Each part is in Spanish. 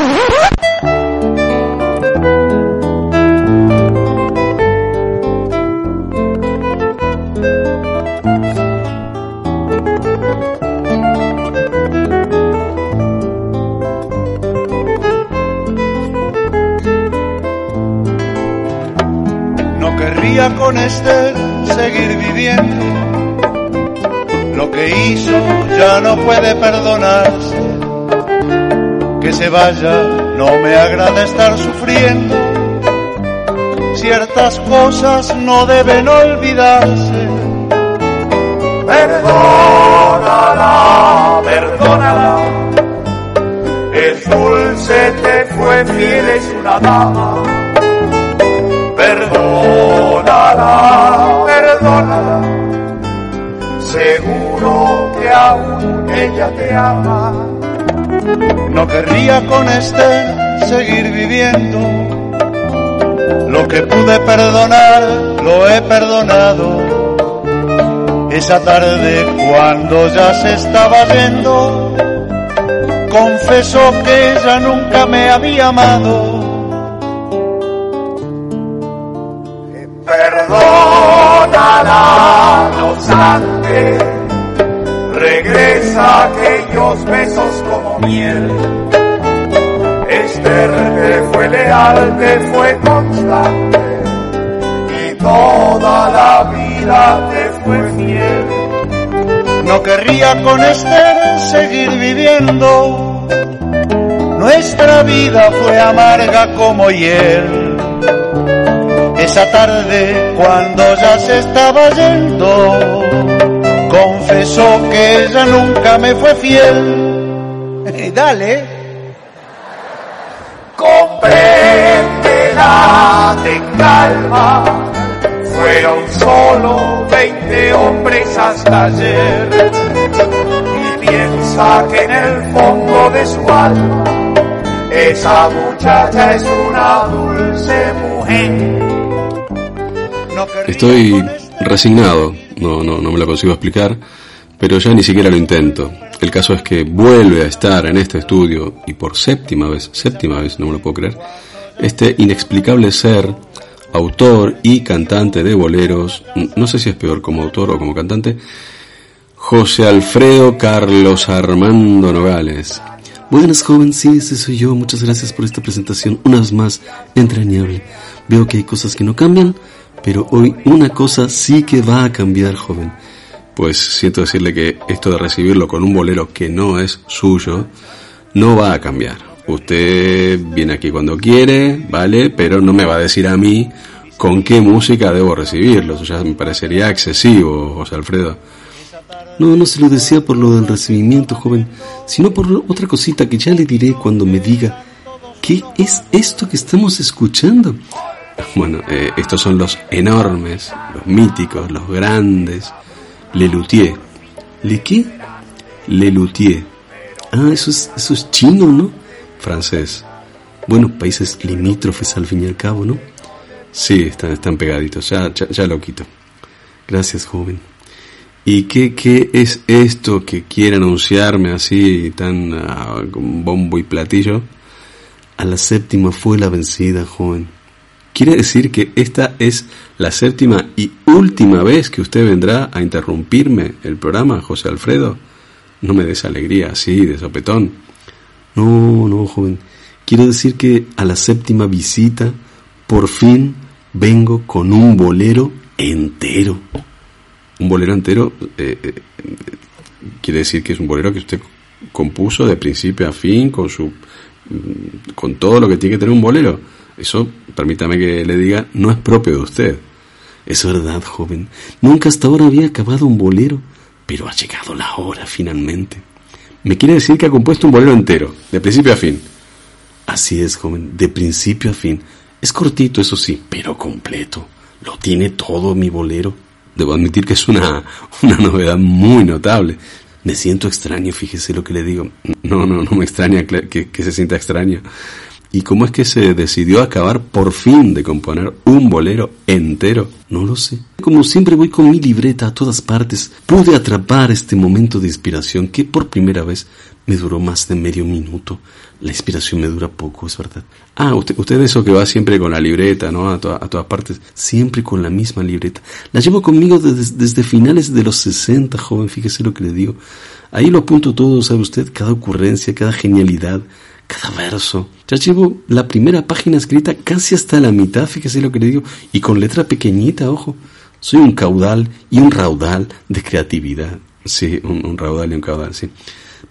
No querría con Esther seguir viviendo. Lo que hizo ya no puede perdonarse. Que se vaya, no me agrada estar sufriendo. Ciertas cosas no deben olvidarse. Perdónala, perdónala. Es dulce, te fue fiel, es una dama. Perdónala, perdónala. Seguro que aún ella te ama. No querría con este seguir viviendo. Lo que pude perdonar, lo he perdonado. Esa tarde cuando ya se estaba yendo, confesó que ella nunca me había amado. Perdónala, no regresa aquellos besos miel. Esther te fue leal, te fue constante, y toda la vida te fue fiel. No querría con Esther seguir viviendo, nuestra vida fue amarga como hiel. Esa tarde, cuando ya se estaba yendo, confesó que ella nunca me fue fiel. Dale. Compréndela, ten calma. Fueron solo 20 hombres hasta ayer. Y piensa que en el fondo de su alma, esa muchacha es una dulce mujer. Estoy resignado, no, no, no me lo consigo explicar, pero ya ni siquiera lo intento. El caso es que vuelve a estar en este estudio, y por séptima vez, séptima vez, no me lo puedo creer, este inexplicable ser, autor y cantante de boleros, no sé si es peor como autor o como cantante, José Alfredo Carlos Armando Nogales. Buenas joven, sí, ese soy yo. Muchas gracias por esta presentación, una vez más entrañable. Veo que hay cosas que no cambian, pero hoy una cosa sí que va a cambiar, joven. Pues siento decirle que esto de recibirlo con un bolero que no es suyo, no va a cambiar. Usted viene aquí cuando quiere, ¿vale? Pero no me va a decir a mí con qué música debo recibirlo. Eso ya me parecería excesivo, José Alfredo. No, no se lo decía por lo del recibimiento, joven, sino por otra cosita que ya le diré cuando me diga, ¿qué es esto que estamos escuchando? Bueno, eh, estos son los enormes, los míticos, los grandes, Lelutier. ¿Le qué? Lelutier. Ah, eso es, eso es chino, ¿no? Francés. Bueno, países limítrofes al fin y al cabo, ¿no? Sí, están, están pegaditos, ya, ya, ya lo quito. Gracias, joven. ¿Y qué, qué es esto que quiere anunciarme así, tan ah, con bombo y platillo? A la séptima fue la vencida, joven. ¿Quiere decir que esta es la séptima y última vez que usted vendrá a interrumpirme el programa, José Alfredo? No me des alegría así, de sopetón. No, no, joven. Quiero decir que a la séptima visita, por fin vengo con un bolero entero. Un bolero entero eh, eh, quiere decir que es un bolero que usted compuso de principio a fin, con su, mm, con todo lo que tiene que tener un bolero. Eso, permítame que le diga, no es propio de usted. Es verdad, joven. Nunca hasta ahora había acabado un bolero, pero ha llegado la hora finalmente. Me quiere decir que ha compuesto un bolero entero, de principio a fin. Así es, joven, de principio a fin. Es cortito, eso sí, pero completo. Lo tiene todo mi bolero. Debo admitir que es una, una novedad muy notable. Me siento extraño, fíjese lo que le digo. No, no, no me extraña que, que se sienta extraño. ¿Y cómo es que se decidió acabar por fin de componer un bolero entero? No lo sé. Como siempre voy con mi libreta a todas partes, pude atrapar este momento de inspiración que por primera vez me duró más de medio minuto. La inspiración me dura poco, es verdad. Ah, usted, usted eso que va siempre con la libreta, ¿no? A, todas partes, siempre con la misma libreta. La llevo conmigo desde, desde finales de los 60, joven, fíjese lo que le digo. Ahí lo apunto todo, ¿sabe usted? Cada ocurrencia, cada genialidad, cada verso. Ya llevo la primera página escrita casi hasta la mitad, fíjese lo que le digo, y con letra pequeñita, ojo. Soy un caudal y un raudal de creatividad. Sí, un, raudal y un caudal, sí.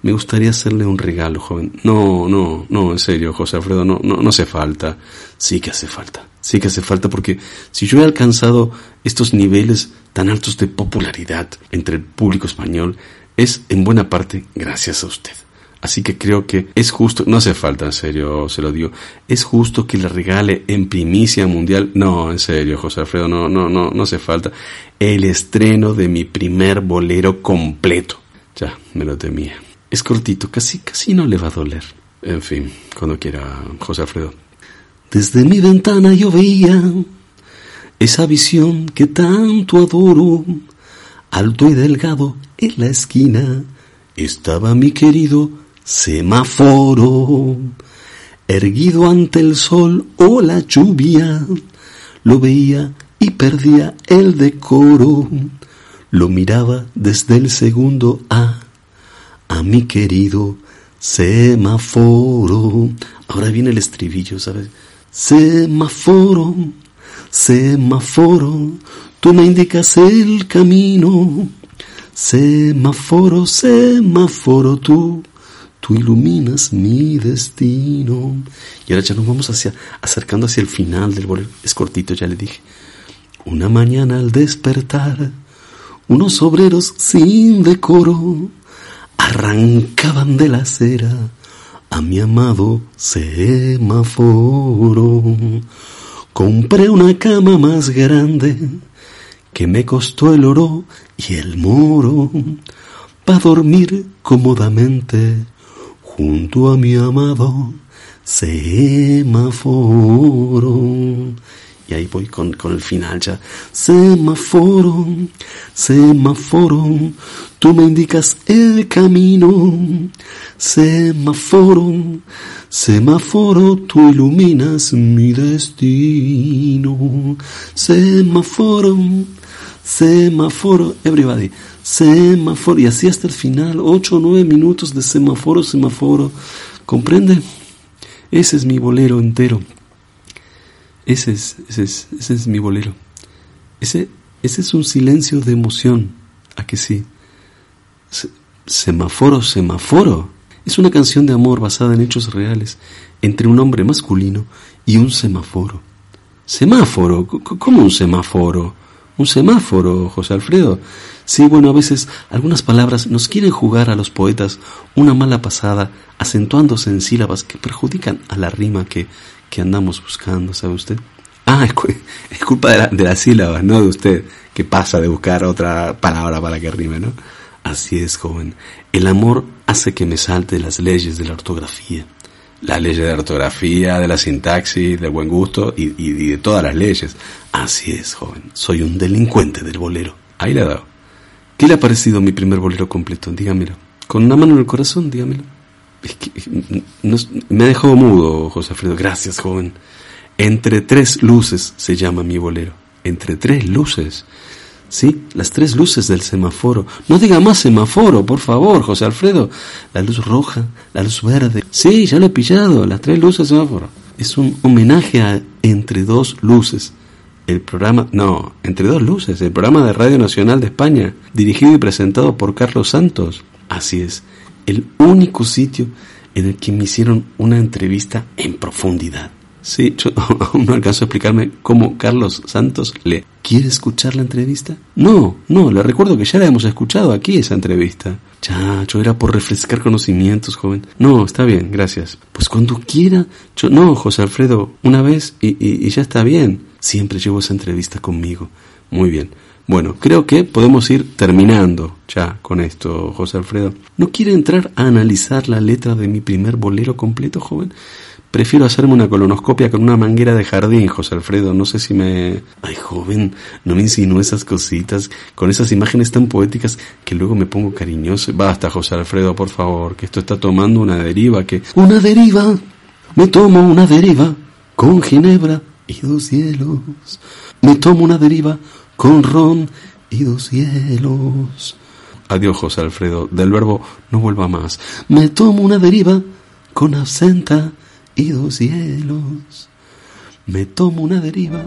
Me gustaría hacerle un regalo, joven. No, no, no, en serio, José Alfredo, no, no, no hace falta. Sí que hace falta. Sí que hace falta porque si yo he alcanzado estos niveles tan altos de popularidad entre el público español, es en buena parte gracias a usted. Así que creo que es justo, no hace falta, en serio, se lo digo, es justo que le regale en primicia mundial, no, en serio, José Alfredo, no, no, no, no hace falta, el estreno de mi primer bolero completo. Ya, me lo temía. Es cortito, casi, casi no le va a doler. En fin, cuando quiera, José Alfredo. Desde mi ventana yo veía esa visión que tanto adoro, alto y delgado en la esquina estaba mi querido semáforo, erguido ante el sol o la lluvia, lo veía y perdía el decoro, lo miraba desde el segundo A, a mi querido semáforo. Ahora viene el estribillo, ¿sabes? Semáforo, semáforo, tú me indicas el camino. Semáforo, semáforo, tú tú iluminas mi destino. Y ahora ya nos vamos hacia, acercando hacia el final del bolero. Es cortito, ya le dije. Una mañana al despertar, unos obreros sin decoro arrancaban de la acera a mi amado semáforo. Compré una cama más grande que me costó el oro y el moro para dormir cómodamente junto a mi amado semáforo. Y ahí voy con, con el final ya. Semáforo, semáforo, tú me indicas el camino. Semáforo, semáforo, tú iluminas mi destino. Semáforo, semáforo, everybody semáforo, y así hasta el final, ocho o nueve minutos de semáforo, semáforo, ¿comprende? Ese es mi bolero entero. Ese es, ese es, ese es mi bolero. Ese, ese es un silencio de emoción, ¿a que sí? semáforo, semáforo. Es una canción de amor basada en hechos reales entre un hombre masculino y un semáforo. Semáforo, ¿cómo un semáforo? Un semáforo, José Alfredo. Sí, bueno, a veces algunas palabras nos quieren jugar a los poetas una mala pasada, acentuándose en sílabas que perjudican a la rima que, que andamos buscando, ¿sabe usted? Ah, es, culpa de, la, de las sílabas, no de usted, que pasa de buscar otra palabra para que rime, ¿no? Así es, joven. El amor hace que me salte las leyes de la ortografía. La ley de la ortografía, de la sintaxis, del buen gusto y, y, de todas las leyes. Así es, joven. Soy un delincuente del bolero. Ahí le he dado. ¿Qué le ha parecido mi primer bolero completo? Dígamelo. Con una mano en el corazón, dígamelo. Me ha dejado mudo, José Alfredo. Gracias, joven. Entre tres luces se llama mi bolero. Entre tres luces. Sí, las tres luces del semáforo. No diga más semáforo, por favor, José Alfredo. La luz roja, la luz verde. Sí, ya lo he pillado, las tres luces del semáforo. Es un homenaje a Entre dos luces el programa, no, entre dos luces, el programa de Radio Nacional de España, dirigido y presentado por Carlos Santos. Así es, el único sitio en el que me hicieron una entrevista en profundidad. Sí, yo aún no alcanzo a explicarme cómo Carlos Santos le quiere escuchar la entrevista. No, no, le recuerdo que ya la hemos escuchado aquí esa entrevista. Chacho, era por refrescar conocimientos, joven. No, está bien, gracias. Pues cuando quiera. Yo, no, José Alfredo, una vez y, y ya está bien. Siempre llevo esa entrevista conmigo. Muy bien. Bueno, creo que podemos ir terminando ya con esto, José Alfredo. ¿No quiere entrar a analizar la letra de mi primer bolero completo, joven? Prefiero hacerme una colonoscopia con una manguera de jardín, José Alfredo. No sé si me... Ay, joven, no me insinúe esas cositas, con esas imágenes tan poéticas que luego me pongo cariñoso. Basta, José Alfredo, por favor, que esto está tomando una deriva que... ¡Una deriva! Me tomo una deriva con ginebra y dos hielos. Me tomo una deriva con ron y dos hielos. Adiós, José Alfredo, del verbo no vuelva más. Me tomo una deriva con absenta y dos hielos. Me tomo una deriva.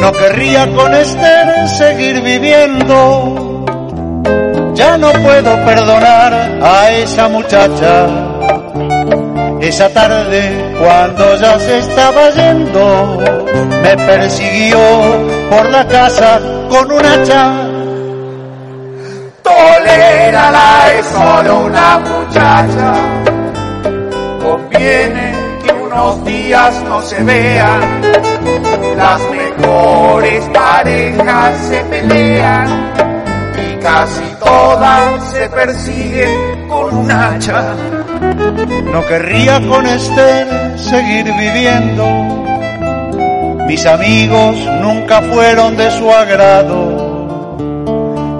No querría con Esther seguir viviendo. Ya no puedo perdonar a esa muchacha. Esa tarde, cuando ya se estaba yendo, me persiguió por la casa con un hacha. Tolérala, es solo una muchacha. Conviene unos días no se vean. Las mejores parejas se pelean y casi todas se persiguen con un hacha. No querría con Esther seguir viviendo. Mis amigos nunca fueron de su agrado.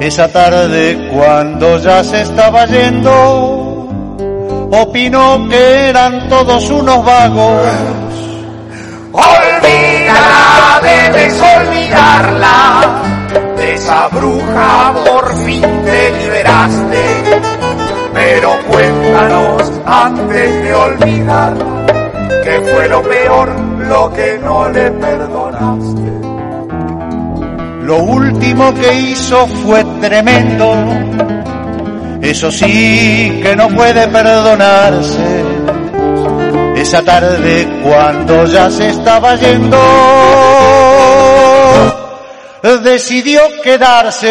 Esa tarde cuando ya se estaba yendo, opinó que eran todos unos vagos. Olvídala, debes olvidarla. De esa bruja por fin te liberaste. Pero cuéntanos antes de olvidar que fue lo peor lo que no le perdonaste. Lo último que hizo fue tremendo. Eso sí que no puede perdonarse. Esa tarde cuando ya se estaba yendo, decidió quedarse.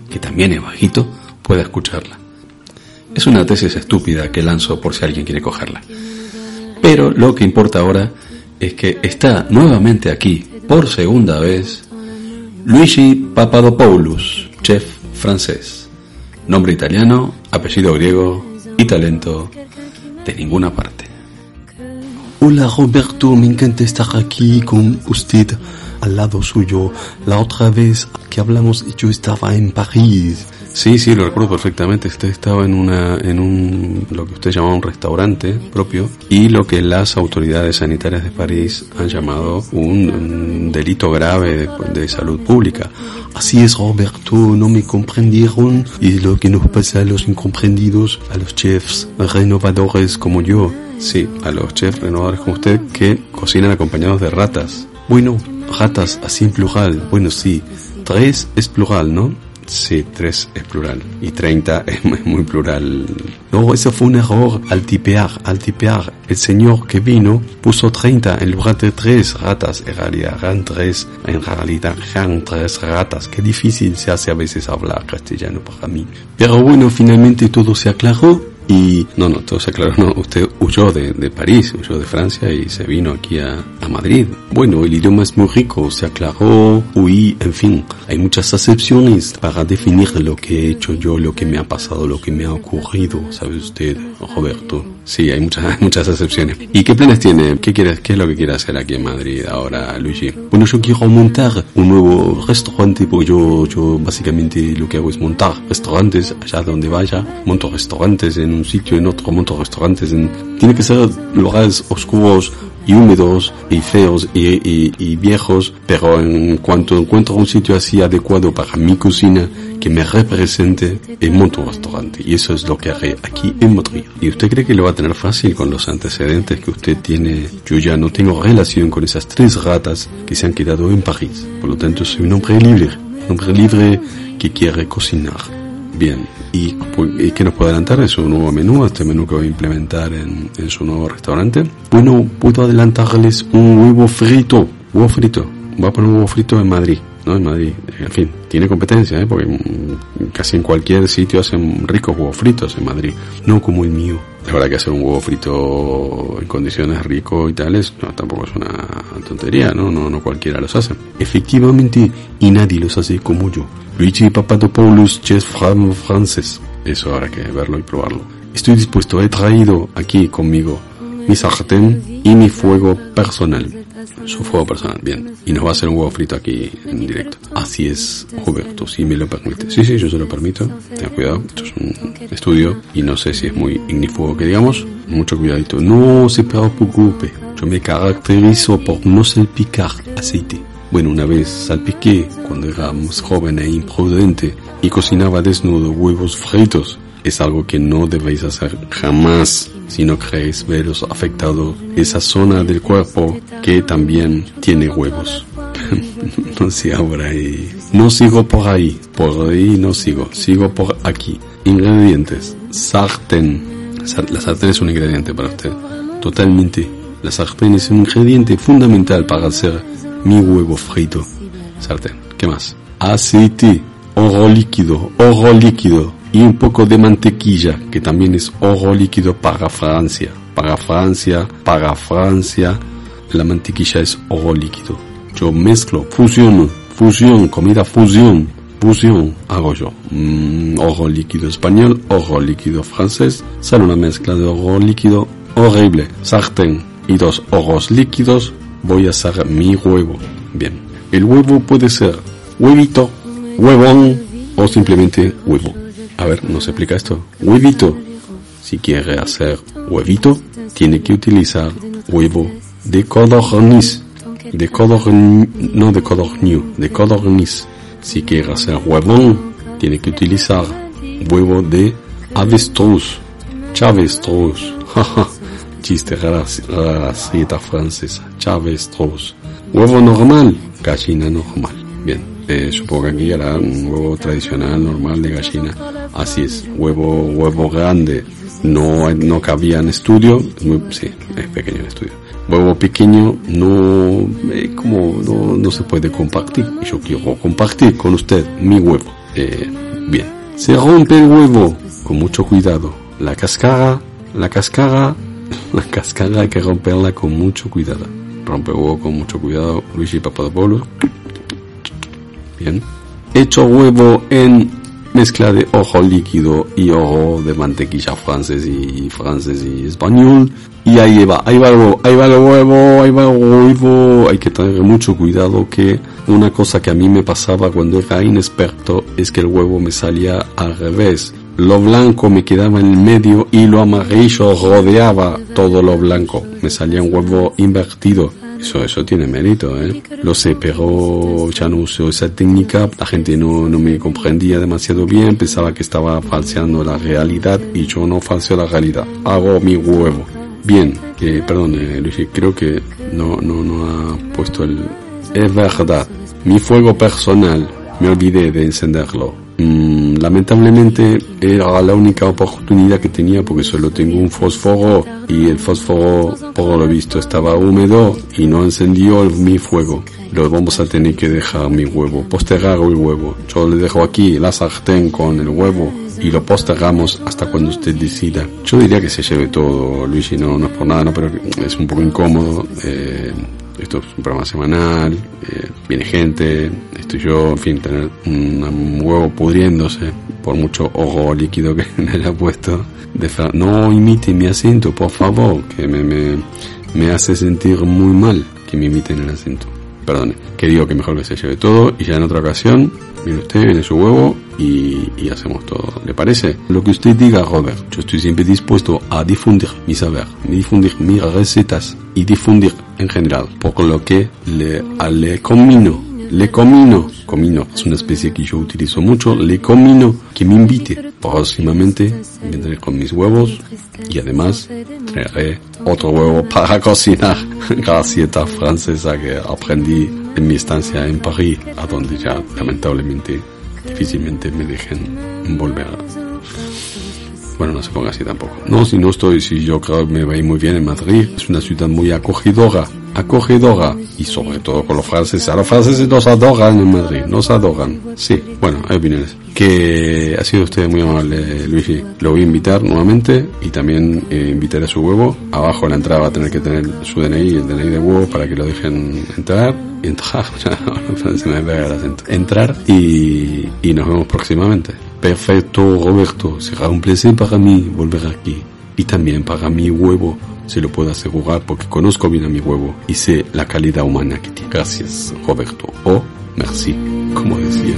que también es bajito, pueda escucharla. Es una tesis estúpida que lanzo por si alguien quiere cogerla. Pero lo que importa ahora es que está nuevamente aquí, por segunda vez, Luigi Papadopoulos, chef francés. Nombre italiano, apellido griego y talento de ninguna parte. Hola Roberto, me encanta estar aquí con usted al lado suyo. La otra vez que hablamos yo estaba en París. Sí, sí, lo recuerdo perfectamente. Usted estaba en una, en un, lo que usted llamaba un restaurante propio y lo que las autoridades sanitarias de París han llamado un, un delito grave de, de, salud pública. Así es, Roberto, no me comprendieron y lo que nos pasa a los incomprendidos, a los chefs renovadores como yo. Sí, a los chefs renovadores como usted que cocinan acompañados de ratas. Bueno, ratas así en plural. Bueno, sí, tres es plural, ¿no? Sí, tres es plural. Y 30 es muy plural. No, eso fue un error al tipear, al tipear. El señor que vino puso 30 en lugar de tres ratas. En realidad eran tres, en realidad eran tres ratas. Qué difícil se hace a veces hablar castellano para mí. Pero bueno, finalmente todo se aclaró y no, no, todo se aclaró. No, usted huyó de, de París, huyó de Francia y se vino aquí a, a, Madrid. Bueno, el idioma es muy rico, se aclaró, huí, en fin. Hay muchas acepciones para definir lo que he hecho yo, lo que me ha pasado, lo que me ha ocurrido, ¿sabe usted, Roberto? Sí, hay muchas, muchas excepciones. ¿Y qué planes tiene? ¿Qué quieres, qué es lo que quiere hacer aquí en Madrid ahora, Luigi? Bueno, yo quiero montar un nuevo restaurante, porque yo, yo básicamente lo que hago es montar restaurantes allá donde vaya. Monto restaurantes en un sitio, en otro, monto restaurantes en... Tiene que ser lugares oscuros, y húmedos y feos y, y, y, viejos, pero en cuanto encuentro un sitio así adecuado para mi cocina, que me represente, en monto un restaurante. Y eso es lo que haré aquí en Madrid. ¿Y usted cree que lo va a tener fácil con los antecedentes que usted tiene? Yo ya no tengo relación con esas tres ratas que se han quedado en París. Por lo tanto, soy un hombre libre. Un hombre libre que quiere cocinar. Bien, ¿y, qué nos puede adelantar de su nuevo menú, este menú que va a implementar en, en su nuevo restaurante? Bueno, puedo adelantarles un huevo frito. Huevo frito. Voy a poner un huevo frito en Madrid. ¿No? En Madrid, en fin, tiene competencia, ¿eh? porque casi en cualquier sitio hacen ricos huevos fritos en Madrid, no como el mío. La verdad que hacer un huevo frito en condiciones rico y tales, no, tampoco es una tontería, ¿no? No, no cualquiera los hace. Efectivamente, y nadie los hace como yo. Luigi Papadopoulos, chef francés. Eso habrá que verlo y probarlo. Estoy dispuesto, he traído aquí conmigo mi sartén y mi fuego personal su fuego personal, bien. Y nos va a hacer un huevo frito aquí en directo. Así es, Roberto, si me lo permite. Sí, sí, yo se lo permito. Tenga cuidado, esto es un estudio y no sé si es muy ignífugo que digamos. Mucho cuidadito. No se preocupe, yo me caracterizo por no salpicar aceite. Bueno, una vez salpiqué cuando era más joven e imprudente y cocinaba desnudo huevos fritos. Es algo que no debéis hacer jamás si no queréis veros afectado esa zona del cuerpo que también tiene huevos. no sigo por ahí. No sigo por ahí. Por ahí no sigo. Sigo por aquí. Ingredientes. Sartén. La sartén es un ingrediente para usted. Totalmente. La sartén es un ingrediente fundamental para hacer mi huevo frito. Sartén. ¿Qué más? Aceite. Oro líquido. Oro líquido y un poco de mantequilla, que también es oro líquido para Francia. Para Francia, para Francia, la mantequilla es oro líquido. Yo mezclo, fusiono, fusión, comida fusión, fusión, hago yo. Mm, oro líquido español, oro líquido francés, sale una mezcla de oro líquido horrible. Sartén y dos oros líquidos, voy a hacer mi huevo. Bien, el huevo puede ser huevito, huevón o simplemente huevo. A ver, ¿nos explica esto? Huevito. Si quiere hacer huevito, tiene que utilizar huevo de codorniz. De codorniz, no de codorniz, de codorniz. Si quiere hacer huevón, tiene que utilizar huevo de avestruz. Chavestruz. Chiste racita francesa. Chavestruz. Huevo normal, gallina normal. Bien, eh, supongo que aquí era un huevo tradicional, normal de gallina. Así es, huevo, huevo grande. No, no cabía en estudio, sí, es pequeño el estudio. Huevo pequeño no, eh, como no, no se puede compartir. Yo quiero compartir con usted mi huevo. Eh, bien, se rompe el huevo con mucho cuidado. La cascara, la cascara, la cascara hay que romperla con mucho cuidado. Rompe huevo con mucho cuidado, Luigi Papadopoulos. Bien. Hecho huevo en mezcla de ojo líquido y ojo de mantequilla francés y francés y español. Y ahí va, ahí va el huevo, ahí va el huevo, ahí va el huevo. Hay que tener mucho cuidado que una cosa que a mí me pasaba cuando era inexperto es que el huevo me salía al revés. Lo blanco me quedaba en el medio y lo amarillo rodeaba todo lo blanco. Me salía un huevo invertido. Eso, eso tiene mérito, ¿eh? Lo sé, pero ya no uso esa técnica. La gente no, no me comprendía demasiado bien, pensaba que estaba falseando la realidad y yo no falseo la realidad. Hago mi huevo. Bien, eh, perdón, eh, Luis, creo que no, no, no ha puesto el... Es verdad, mi fuego personal, me olvidé de encenderlo. Mm, lamentablemente era la única oportunidad que tenía porque solo tengo un fósforo y el fósforo por lo visto estaba húmedo y no encendió mi fuego. Lo vamos a tener que dejar mi huevo, postergar el huevo. Yo le dejo aquí la sartén con el huevo y lo postergamos hasta cuando usted decida. Yo diría que se lleve todo, Luigi, no, no es por nada, no, pero es un poco incómodo. Eh, esto es un programa semanal, eh, viene gente, estoy yo, en fin, tener un, huevo pudriéndose, por mucho ojo líquido que me haya puesto, de no imite mi acento, por favor, que me, me, me hace sentir muy mal que me imiten el acento. Perdone, que digo que mejor que se lleve todo y ya en otra ocasión viene usted, viene su huevo y, y, hacemos todo. ¿Le parece? Lo que usted diga, Robert. Yo estoy siempre dispuesto a difundir mi saber, difundir mis recetas y difundir en general. Por lo que le, le combino le comino, comino es una especie que yo utilizo mucho, le comino que me invite. Próximamente vendré con mis huevos y además traeré otro huevo para cocinar, gracieta francesa que aprendí en mi estancia en París, a donde ya lamentablemente difícilmente me dejen volver. Bueno, no se ponga así tampoco. No, si no estoy, si yo creo que me va a ir muy bien en Madrid, es una ciudad muy acogedora acogedora y sobre todo con los franceses. A los franceses nos adoran en Madrid, nos adoran. Sí, bueno, hay opiniones. Que ha sido usted muy amable, Luigi. Lo voy a invitar nuevamente y también eh, invitaré a su huevo. Abajo en la entrada va a tener que tener su DNI, el DNI de huevo para que lo dejen entrar. Entrar, se me pega el acento. Entrar y, y nos vemos próximamente. Perfecto, Roberto. Será un placer para mí volver aquí. Y también para mi huevo se lo puedo asegurar porque conozco bien a mi huevo y sé la calidad humana que tiene. Gracias, Roberto. O merci, como decía.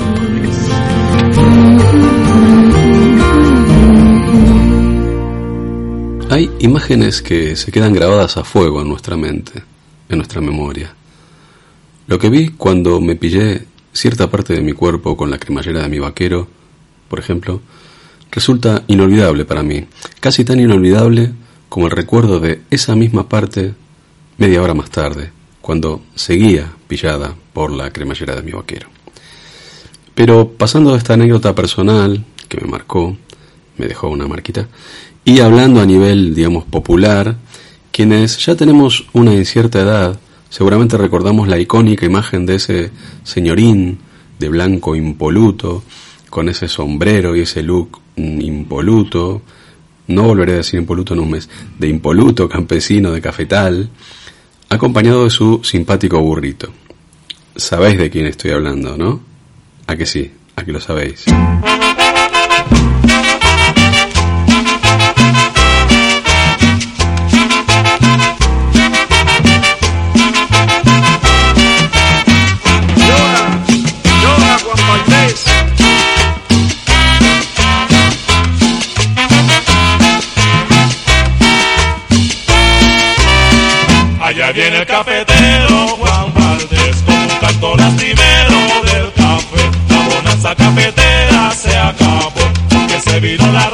Hay imágenes que se quedan grabadas a fuego en nuestra mente, en nuestra memoria. Lo que vi cuando me pillé cierta parte de mi cuerpo con la cremallera de mi vaquero, por ejemplo, resulta inolvidable para mí, casi tan inolvidable como el recuerdo de esa misma parte media hora más tarde, cuando seguía pillada por la cremallera de mi vaquero. Pero pasando de esta anécdota personal, que me marcó, me dejó una marquita, y hablando a nivel, digamos, popular, quienes ya tenemos una incierta edad, seguramente recordamos la icónica imagen de ese señorín de blanco impoluto, con ese sombrero y ese look impoluto, no volveré a decir impoluto en un mes, de impoluto campesino de cafetal, acompañado de su simpático burrito. Sabéis de quién estoy hablando, ¿no? A que sí, a que lo sabéis. Cafetero Juan Valdés con un canto lastimero del café. La bonanza cafetera se acabó porque se vino la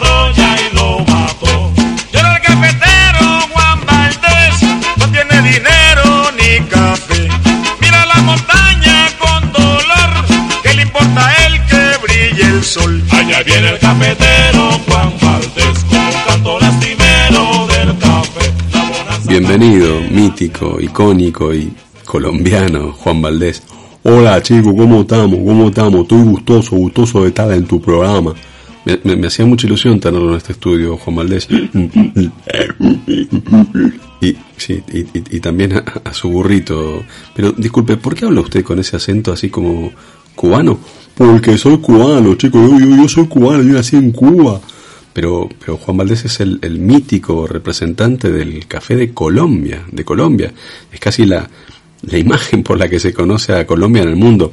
Bienvenido, mítico, icónico y colombiano, Juan Valdés. Hola chicos, ¿cómo estamos? ¿Cómo estamos? Estoy gustoso, gustoso de estar en tu programa. Me, hacía mucha ilusión tenerlo en este estudio, Juan Valdés. Y, sí, y, también a, su burrito. Pero disculpe, ¿por qué habla usted con ese acento así como cubano? Porque soy cubano, chicos. Yo, yo, yo soy cubano, yo nací en Cuba pero, pero Juan Valdés es el, el, mítico representante del café de Colombia, de Colombia. Es casi la, la imagen por la que se conoce a Colombia en el mundo.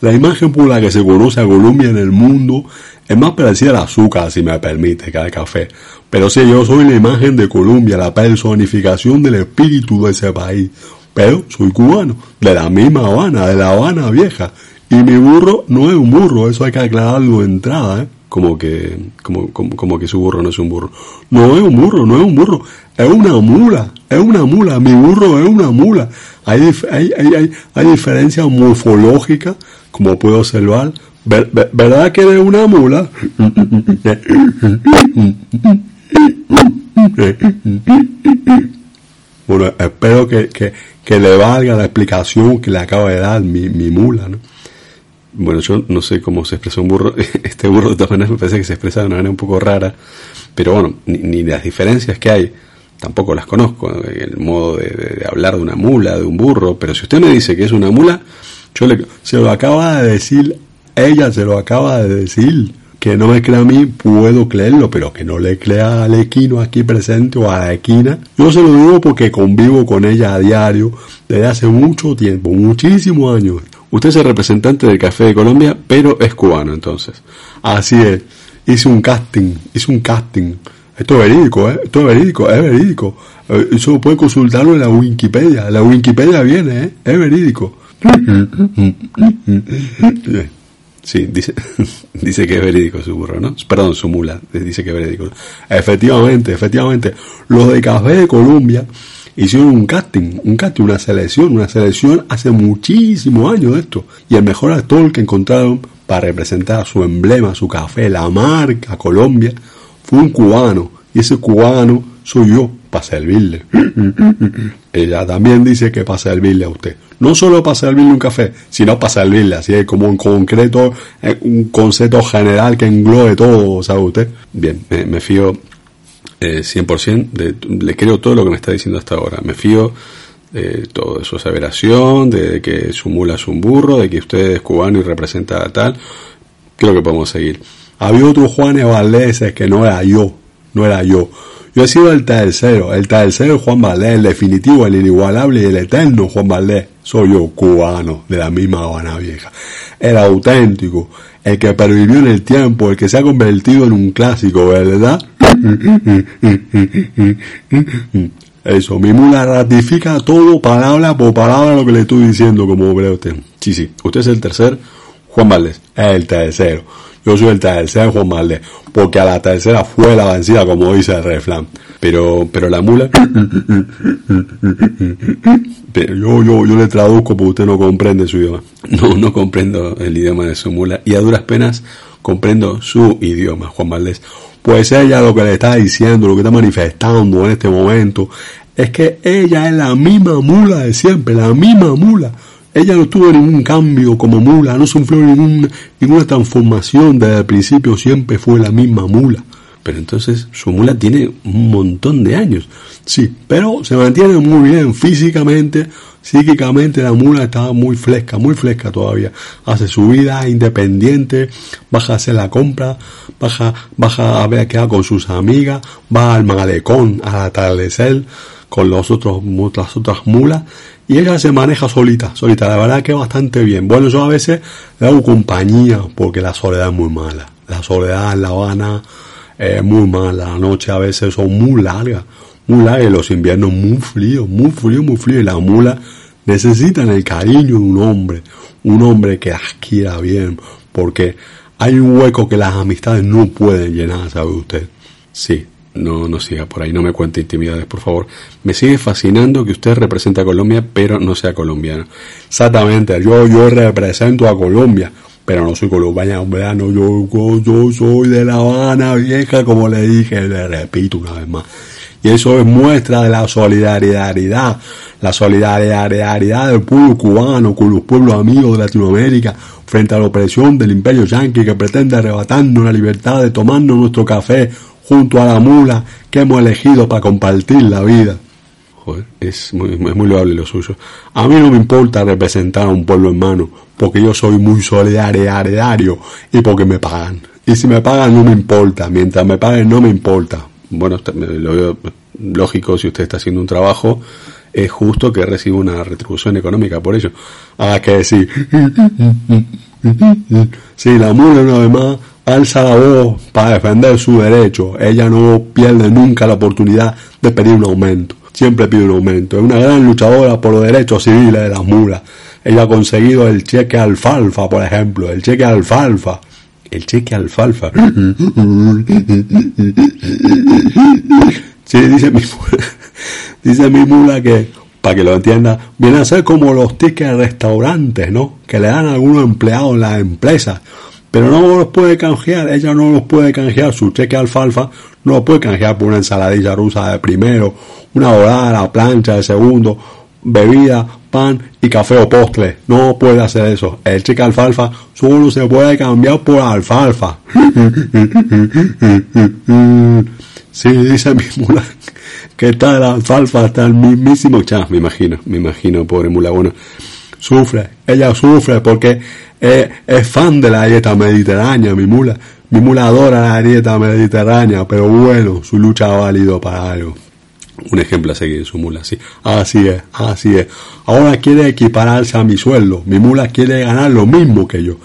La imagen por la que se conoce a Colombia en el mundo es más parecida al azúcar, si me permite, que al café. Pero sí, yo soy la imagen de Colombia, la personificación del espíritu de ese país. Pero soy cubano, de la misma Habana, de la Habana vieja. Y mi burro no es un burro, eso hay que aclararlo de entrada, ¿eh? Como que, como, como, que su burro no es un burro. No es un burro, no es un burro, es una mula, es una mula, mi burro es una mula. Hay, hay, hay, hay, diferencia morfológica, como puedo observar. ¿Verdad que es una mula? Bueno, espero que, que, que le valga la explicación que le acaba de dar mi, mi mula, ¿no? Bueno, yo no sé cómo se expresa un burro, este burro de todas maneras me parece que se expresa de una manera un poco rara, pero bueno, ni, las diferencias que hay, tampoco las conozco, el modo de, hablar de una mula, de un burro, pero si usted me dice que es una mula, yo le, se lo acaba de decir, ella se lo acaba de decir, que no me crea a mí, puedo creerlo, pero que no le crea al equino aquí presente o a la equina. Yo se lo digo porque convivo con ella a diario desde hace mucho tiempo, muchísimos años. Usted es el representante del Café de Colombia, pero es cubano entonces. Así es. Hice un casting, hice un casting. Esto es verídico, ¿eh? Esto es verídico, es verídico. Eh, eso puede consultarlo en la Wikipedia. La Wikipedia viene, ¿eh? Es verídico. Sí, dice, dice que es verídico su burro, ¿no? Perdón, su mula, dice que es verídico. Efectivamente, efectivamente. Los de Café de Colombia hicieron un casting, un casting, una selección, una selección hace muchísimos años de esto. Y el mejor actor que encontraron para representar su emblema, su café, la marca Colombia, fue un cubano. Y ese cubano soy yo, para servirle. Ella también dice que para servirle a usted no solo para servirle un café, sino para servirle, así es como un concreto, eh, un concepto general que englobe todo, ¿sabe usted? Bien, me, fío eh, 100%, de, le creo todo lo que me está diciendo hasta ahora, me fío de todo eso, aseveración, de, que su mula es un burro, de que usted es cubano y representa a tal, creo que podemos seguir. Había otro Juanes Valdés que no era yo, no era yo. Yo he sido el tercero, el tercero Juan Valdés, el definitivo, el inigualable y el eterno Juan Valdés. Soy yo, cubano, de la misma Habana Vieja. El auténtico, el que pervivió en el tiempo, el que se ha convertido en un clásico, ¿verdad? Eso, mi mula ratifica todo palabra por palabra lo que le estoy diciendo, como ve usted. Sí, sí, usted es el tercer Juan Valdés. El tercero. Yo soy el tercer Juan Valdés, porque a la tercera fue la vencida, como dice el refrán. Pero, pero la mula. Yo, yo, yo le traduzco porque usted no comprende su idioma. No, no comprendo el idioma de su mula. Y a duras penas comprendo su idioma, Juan Valdés. Pues ella lo que le está diciendo, lo que está manifestando en este momento, es que ella es la misma mula de siempre, la misma mula. Ella no tuvo ningún cambio como mula, no sufrió ningún, ninguna transformación desde el principio, siempre fue la misma mula. Pero entonces su mula tiene un montón de años. Sí, pero se mantiene muy bien físicamente, psíquicamente la mula está muy fresca, muy fresca todavía. Hace su vida independiente, baja a hacer la compra, baja, baja a ver qué hace con sus amigas, va al malecón al atardecer con los otros, las otras mulas y ella se maneja solita, solita, la verdad que bastante bien. Bueno, yo a veces le hago compañía porque la soledad es muy mala. La soledad en La Habana es muy mala, la noche a veces son muy largas, muy largas los inviernos muy fríos, muy fríos, muy fríos. Y las mulas necesitan el cariño de un hombre, un hombre que las quiera bien, porque hay un hueco que las amistades no pueden llenar, ¿sabe usted? Sí, no, no siga por ahí, no me cuente intimidades, por favor. Me sigue fascinando que usted represente a Colombia, pero no sea colombiano. Exactamente, yo, yo represento a Colombia, pero no soy colombiano, yo, yo, yo soy de La Habana vieja, como le dije, le repito una vez más. Y eso es muestra de la solidaridad, la solidaridad del pueblo cubano con los pueblos amigos de Latinoamérica frente a la opresión del imperio yanqui que pretende arrebatarnos la libertad de tomarnos nuestro café junto a la mula que hemos elegido para compartir la vida. Joder, es muy, es muy loable lo suyo. A mí no me importa representar a un pueblo hermano, porque yo soy muy solidario y porque me pagan. Y si me pagan no me importa, mientras me paguen no me importa. Bueno, lo veo lógico si usted está haciendo un trabajo, es justo que reciba una retribución económica por ello. Ah, que sí. sí, la mula una vez más alza la voz para defender su derecho. Ella no pierde nunca la oportunidad de pedir un aumento. Siempre pide un aumento. Es una gran luchadora por los derechos civiles de las mulas. Ella ha conseguido el cheque alfalfa, por ejemplo. El cheque alfalfa. El cheque alfalfa. sí, dice mi mula, dice mi mula que, para que lo entienda, viene a ser como los tickets restaurantes, ¿no? Que le dan a algunos empleados en las empresas pero no los puede canjear, ella no los puede canjear, su cheque alfalfa no lo puede canjear por una ensaladilla rusa de primero, una dorada a la plancha de segundo, bebida, pan y café o postre. No puede hacer eso. El cheque alfalfa solo se puede cambiar por alfalfa. Sí, dice mi mula que está alfalfa hasta el mismísimo chas, me imagino, me imagino, pobre mula. Bueno, sufre, ella sufre porque es, fan de la dieta mediterránea, mi mula. Mi mula adora la dieta mediterránea, pero bueno, su lucha ha valido para algo. Un ejemplo a seguir, su mula, sí. Así es, así es. Ahora quiere equipararse a mi sueldo. Mi mula quiere ganar lo mismo que yo.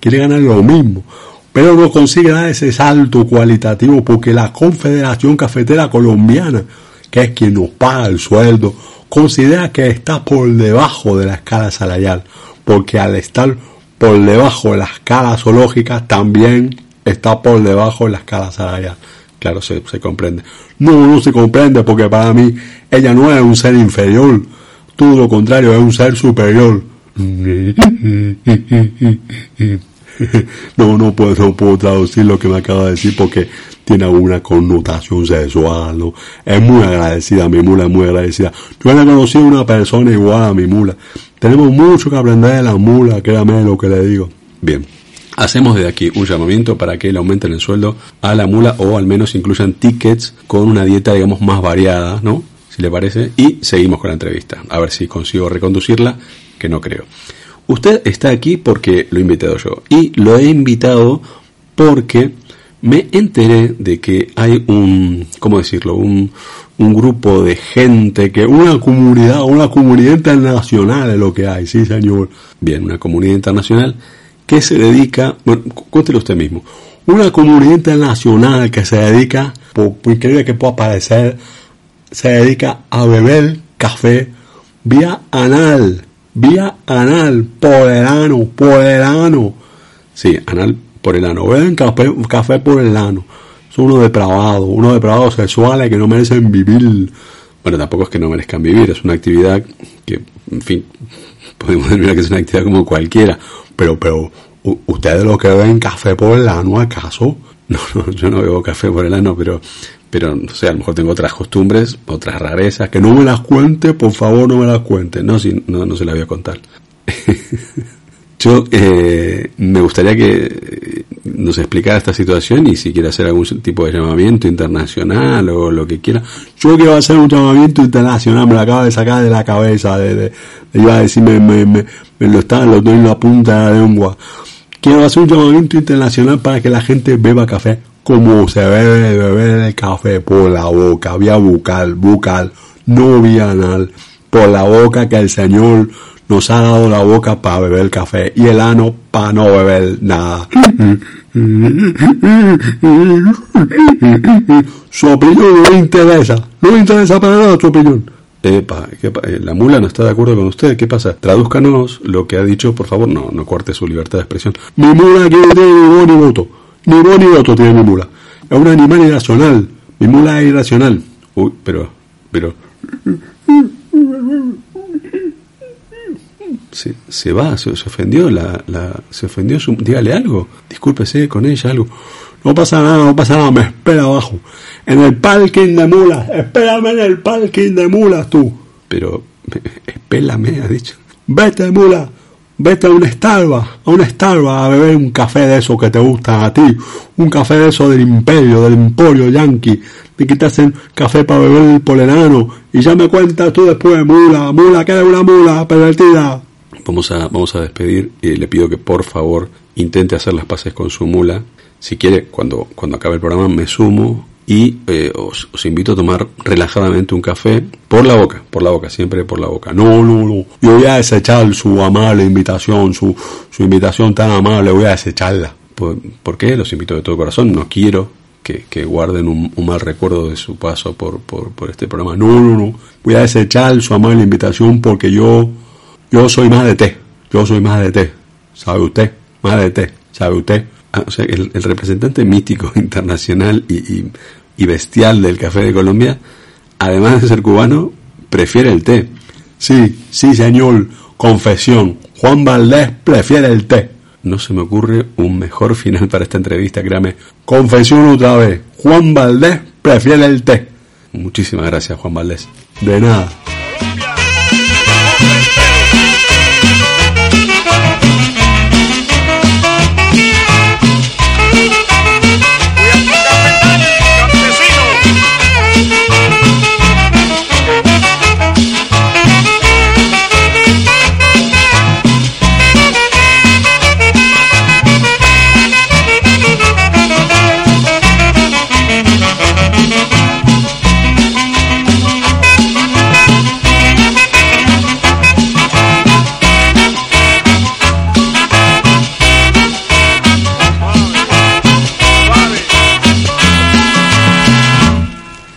Quiere ganar lo mismo. Pero no consigue dar ese salto cualitativo porque la Confederación Cafetera Colombiana, que es quien nos paga el sueldo, considera que está por debajo de la escala salarial. Porque al estar por debajo de la escala zoológica, también está por debajo de la escala salarial. Claro, se, comprende. No, no se comprende porque para mí ella no es un ser inferior. Todo lo contrario, es un ser superior. No, no puedo, no puedo traducir lo que me acaba de decir porque tiene alguna connotación sexual. Es muy agradecida, mi mula es muy agradecida. Yo he conocido a una persona igual a mi mula. Tenemos mucho que aprender de la mula, créame lo que le digo. Bien. Hacemos de aquí un llamamiento para que le aumenten el sueldo a la mula o al menos incluyan tickets con una dieta, digamos, más variada, ¿no? Si le parece. Y seguimos con la entrevista. A ver si consigo reconducirla, que no creo. Usted está aquí porque lo he invitado yo. Y lo he invitado porque me enteré de que hay un, ¿cómo decirlo? Un, un grupo de gente que, una comunidad, una comunidad internacional es lo que hay, sí señor. Bien, una comunidad internacional que se dedica, bueno, cuéntelo usted mismo, una comunidad internacional que se dedica, por, increíble que pueda parecer, se dedica a beber café vía anal, vía anal, por el ano, por el ano. Sí, anal por el ano. Beben café, café por el ano. Son unos depravados, unos depravados sexuales que no merecen vivir. Bueno, tampoco es que no merezcan vivir, es una actividad que, en fin, podemos decir que es una actividad como cualquiera pero, pero, ¿ustedes lo que beben café por el ano acaso? No, no, yo no bebo café por el ano, pero, pero, no sé, a lo mejor tengo otras costumbres, otras rarezas, que no me las cuente, por favor no me las cuente. No, si, no, no se las voy a contar. Yo eh, me gustaría que nos explicara esta situación y si quiere hacer algún tipo de llamamiento internacional o lo que quiera. Yo quiero hacer un llamamiento internacional, me lo acaba de sacar de la cabeza, de, de, iba a decir, me, me, me, lo está, lo doy en la punta de la lengua. Quiero hacer un llamamiento internacional para que la gente beba café como se bebe beber el café por la boca, vía bucal, bucal, no vía anal, por la boca que el Señor nos ha dado la boca para beber café y el ano para no beber nada. Su opinión no interesa, no interesa para nada su opinión. Epa, eh, la mula no está de acuerdo con usted, ¿qué pasa? Tradúzcanos lo que ha dicho, por favor, no, no corte su libertad de expresión. Mi mula aquí no tiene ni voz ni voto, ni voz ni voto tiene mi mula. Es un animal irracional, mi mula es irracional. Uy, pero, pero... Se, se va, se, ofendió, la, la, se ofendió, su, dígale algo, discúlpese con ella, algo. No pasa nada, no pasa nada, me espera abajo. En el parking de mulas, espérame en el parking de mulas tú. Pero, espélame, ha dicho. Vete, mula, vete a una estalba, a una estalba a beber un café de eso que te gusta a ti. Un café de eso del imperio, del emporio yankee. De que te café para beber el polerano. Y ya me cuentas tú después, mula, mula, que eres una mula pervertida. Vamos a, vamos a despedir y le pido que por favor intente hacer las paces con su mula. Si quiere, cuando, cuando acabe el programa me sumo y eh, os, invito a tomar relajadamente un café por la boca, por la boca, siempre por la boca. No, no, no. Yo voy a desechar su amable invitación, su, su invitación tan amable, voy a desecharla. ¿Por, ¿Por, qué? Los invito de todo corazón. No quiero que, guarden un, un, mal recuerdo de su paso por, por, por este programa. No, no, no. Voy a desechar su amable invitación porque yo yo soy más de té, yo soy más de té, ¿sabe usted? Más de té, ¿sabe usted? Ah, o sea, el, representante mítico internacional y, y, y, bestial del café de Colombia, además de ser cubano, prefiere el té. Sí, sí, señor, confesión, Juan Valdés prefiere el té. No se me ocurre un mejor final para esta entrevista, créame. Confesión otra vez, Juan Valdés prefiere el té. Muchísimas gracias, Juan Valdés. De nada.